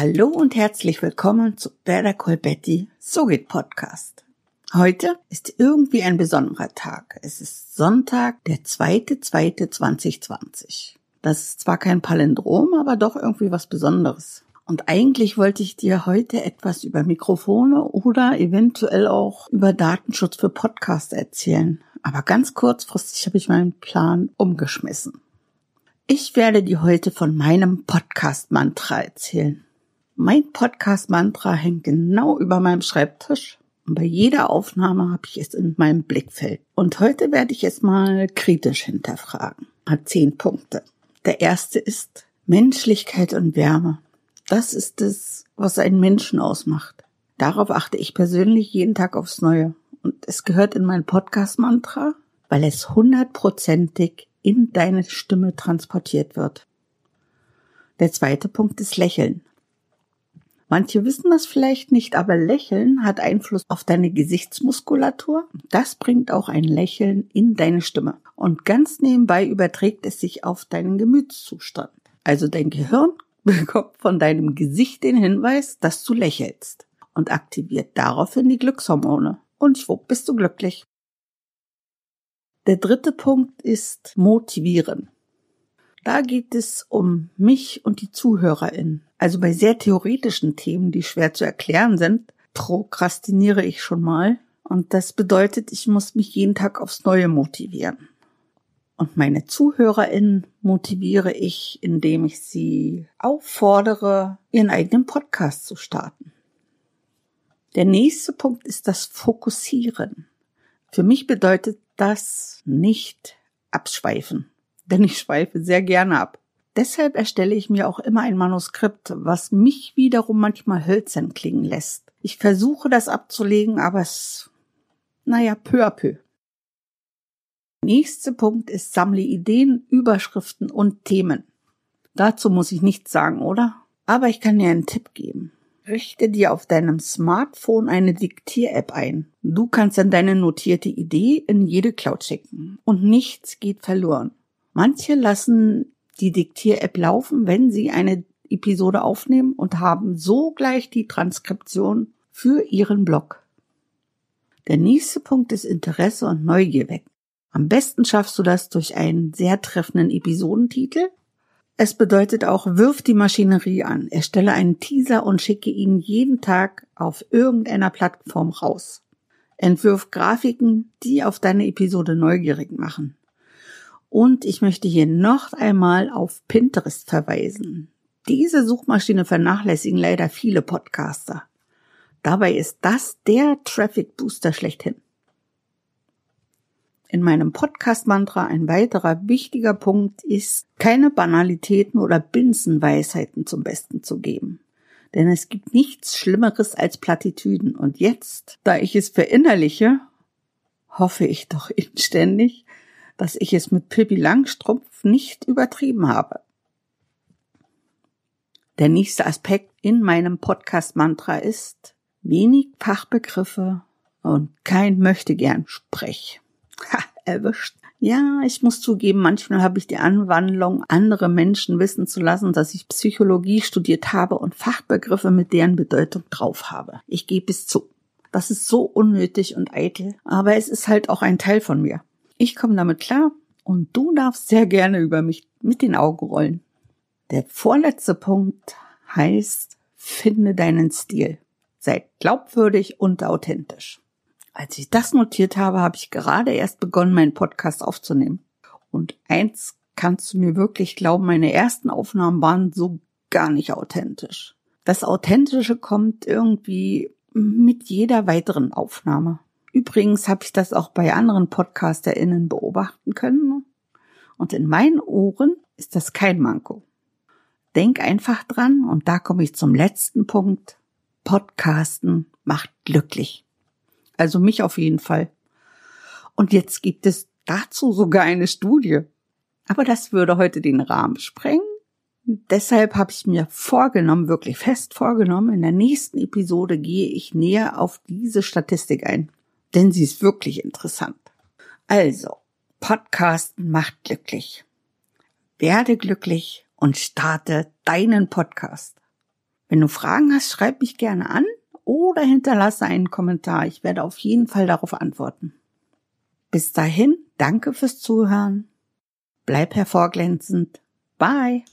Hallo und herzlich willkommen zu Better Call Betty So geht Podcast. Heute ist irgendwie ein besonderer Tag. Es ist Sonntag, der 2.2.2020. Das ist zwar kein Palindrom, aber doch irgendwie was Besonderes. Und eigentlich wollte ich dir heute etwas über Mikrofone oder eventuell auch über Datenschutz für Podcasts erzählen. Aber ganz kurzfristig habe ich meinen Plan umgeschmissen. Ich werde dir heute von meinem Podcast-Mantra erzählen. Mein Podcast-Mantra hängt genau über meinem Schreibtisch und bei jeder Aufnahme habe ich es in meinem Blickfeld. Und heute werde ich es mal kritisch hinterfragen. Hat zehn Punkte. Der erste ist Menschlichkeit und Wärme. Das ist es, was einen Menschen ausmacht. Darauf achte ich persönlich jeden Tag aufs Neue. Und es gehört in mein Podcast-Mantra, weil es hundertprozentig in deine Stimme transportiert wird. Der zweite Punkt ist Lächeln. Manche wissen das vielleicht nicht, aber Lächeln hat Einfluss auf deine Gesichtsmuskulatur. Das bringt auch ein Lächeln in deine Stimme. Und ganz nebenbei überträgt es sich auf deinen Gemütszustand. Also dein Gehirn bekommt von deinem Gesicht den Hinweis, dass du lächelst und aktiviert daraufhin die Glückshormone. Und schwupp bist du glücklich. Der dritte Punkt ist motivieren. Da geht es um mich und die ZuhörerInnen. Also bei sehr theoretischen Themen, die schwer zu erklären sind, prokrastiniere ich schon mal. Und das bedeutet, ich muss mich jeden Tag aufs Neue motivieren. Und meine ZuhörerInnen motiviere ich, indem ich sie auffordere, ihren eigenen Podcast zu starten. Der nächste Punkt ist das Fokussieren. Für mich bedeutet das nicht abschweifen, denn ich schweife sehr gerne ab. Deshalb erstelle ich mir auch immer ein Manuskript, was mich wiederum manchmal hölzern klingen lässt. Ich versuche das abzulegen, aber es, naja, peu à peu. Nächster Punkt ist sammle Ideen, Überschriften und Themen. Dazu muss ich nichts sagen, oder? Aber ich kann dir einen Tipp geben. Richte dir auf deinem Smartphone eine Diktier-App ein. Du kannst dann deine notierte Idee in jede Cloud schicken und nichts geht verloren. Manche lassen die Diktier-App laufen, wenn sie eine Episode aufnehmen und haben so gleich die Transkription für ihren Blog. Der nächste Punkt ist Interesse und Neugier wecken. Am besten schaffst du das durch einen sehr treffenden Episodentitel. Es bedeutet auch, wirf die Maschinerie an, erstelle einen Teaser und schicke ihn jeden Tag auf irgendeiner Plattform raus. Entwirf Grafiken, die auf deine Episode neugierig machen. Und ich möchte hier noch einmal auf Pinterest verweisen. Diese Suchmaschine vernachlässigen leider viele Podcaster. Dabei ist das der Traffic Booster schlechthin in meinem Podcast-Mantra ein weiterer wichtiger Punkt ist, keine Banalitäten oder Binsenweisheiten zum Besten zu geben. Denn es gibt nichts Schlimmeres als Plattitüden. Und jetzt, da ich es verinnerliche, hoffe ich doch inständig, dass ich es mit Pippi Langstrumpf nicht übertrieben habe. Der nächste Aspekt in meinem Podcast-Mantra ist wenig Fachbegriffe und kein Möchtegern Sprech. Ha, erwischt. Ja, ich muss zugeben, manchmal habe ich die Anwandlung, andere Menschen wissen zu lassen, dass ich Psychologie studiert habe und Fachbegriffe mit deren Bedeutung drauf habe. Ich gebe es zu. Das ist so unnötig und eitel, aber es ist halt auch ein Teil von mir. Ich komme damit klar und du darfst sehr gerne über mich mit den Augen rollen. Der vorletzte Punkt heißt, finde deinen Stil. Sei glaubwürdig und authentisch. Als ich das notiert habe, habe ich gerade erst begonnen, meinen Podcast aufzunehmen. Und eins kannst du mir wirklich glauben, meine ersten Aufnahmen waren so gar nicht authentisch. Das Authentische kommt irgendwie mit jeder weiteren Aufnahme. Übrigens habe ich das auch bei anderen PodcasterInnen beobachten können. Und in meinen Ohren ist das kein Manko. Denk einfach dran, und da komme ich zum letzten Punkt. Podcasten macht glücklich. Also mich auf jeden Fall. Und jetzt gibt es dazu sogar eine Studie. Aber das würde heute den Rahmen sprengen. Deshalb habe ich mir vorgenommen, wirklich fest vorgenommen, in der nächsten Episode gehe ich näher auf diese Statistik ein. Denn sie ist wirklich interessant. Also, Podcasten macht glücklich. Werde glücklich und starte deinen Podcast. Wenn du Fragen hast, schreib mich gerne an oder hinterlasse einen Kommentar. Ich werde auf jeden Fall darauf antworten. Bis dahin, danke fürs Zuhören. Bleib hervorglänzend. Bye.